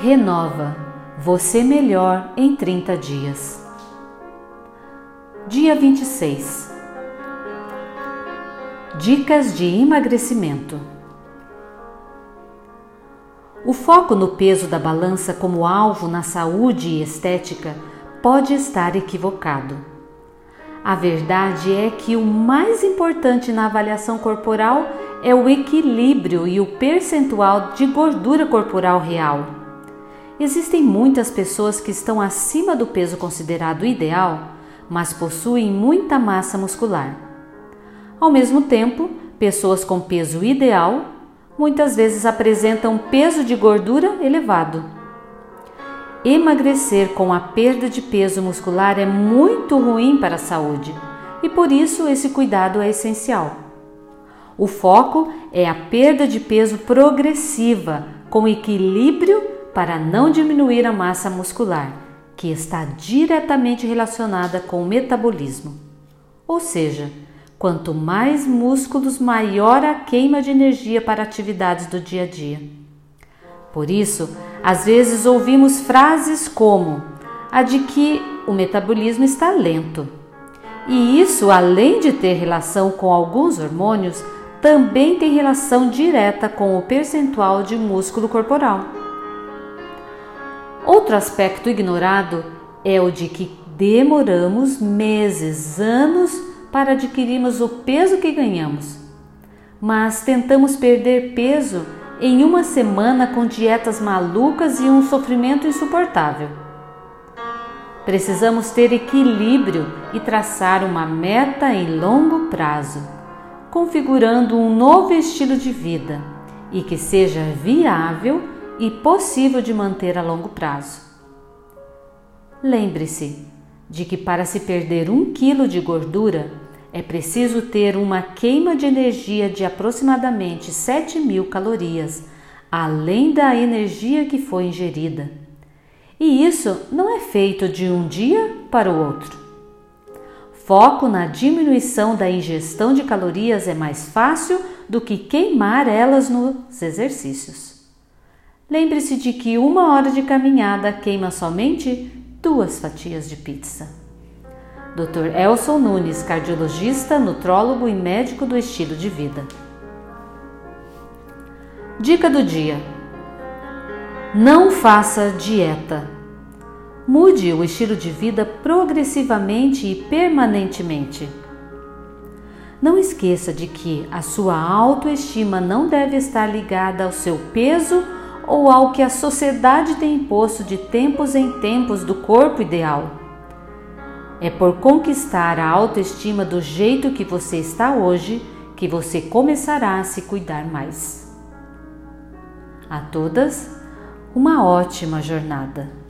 Renova você melhor em 30 dias. Dia 26 Dicas de emagrecimento. O foco no peso da balança como alvo na saúde e estética pode estar equivocado. A verdade é que o mais importante na avaliação corporal é o equilíbrio e o percentual de gordura corporal real. Existem muitas pessoas que estão acima do peso considerado ideal, mas possuem muita massa muscular. Ao mesmo tempo, pessoas com peso ideal muitas vezes apresentam peso de gordura elevado. Emagrecer com a perda de peso muscular é muito ruim para a saúde e por isso esse cuidado é essencial. O foco é a perda de peso progressiva, com equilíbrio para não diminuir a massa muscular, que está diretamente relacionada com o metabolismo. Ou seja, quanto mais músculos, maior a queima de energia para atividades do dia a dia. Por isso, às vezes ouvimos frases como a de que o metabolismo está lento. E isso, além de ter relação com alguns hormônios, também tem relação direta com o percentual de músculo corporal. Outro aspecto ignorado é o de que demoramos meses, anos para adquirirmos o peso que ganhamos, mas tentamos perder peso em uma semana com dietas malucas e um sofrimento insuportável. Precisamos ter equilíbrio e traçar uma meta em longo prazo configurando um novo estilo de vida e que seja viável e possível de manter a longo prazo. Lembre-se de que para se perder um quilo de gordura é preciso ter uma queima de energia de aproximadamente 7 mil calorias, além da energia que foi ingerida. E isso não é feito de um dia para o outro. Foco na diminuição da ingestão de calorias é mais fácil do que queimar elas nos exercícios. Lembre-se de que uma hora de caminhada queima somente duas fatias de pizza. Dr. Elson Nunes, cardiologista, nutrólogo e médico do estilo de vida. Dica do dia: Não faça dieta. Mude o estilo de vida progressivamente e permanentemente. Não esqueça de que a sua autoestima não deve estar ligada ao seu peso ou ao que a sociedade tem imposto de tempos em tempos do corpo ideal. É por conquistar a autoestima do jeito que você está hoje que você começará a se cuidar mais. A todas, uma ótima jornada!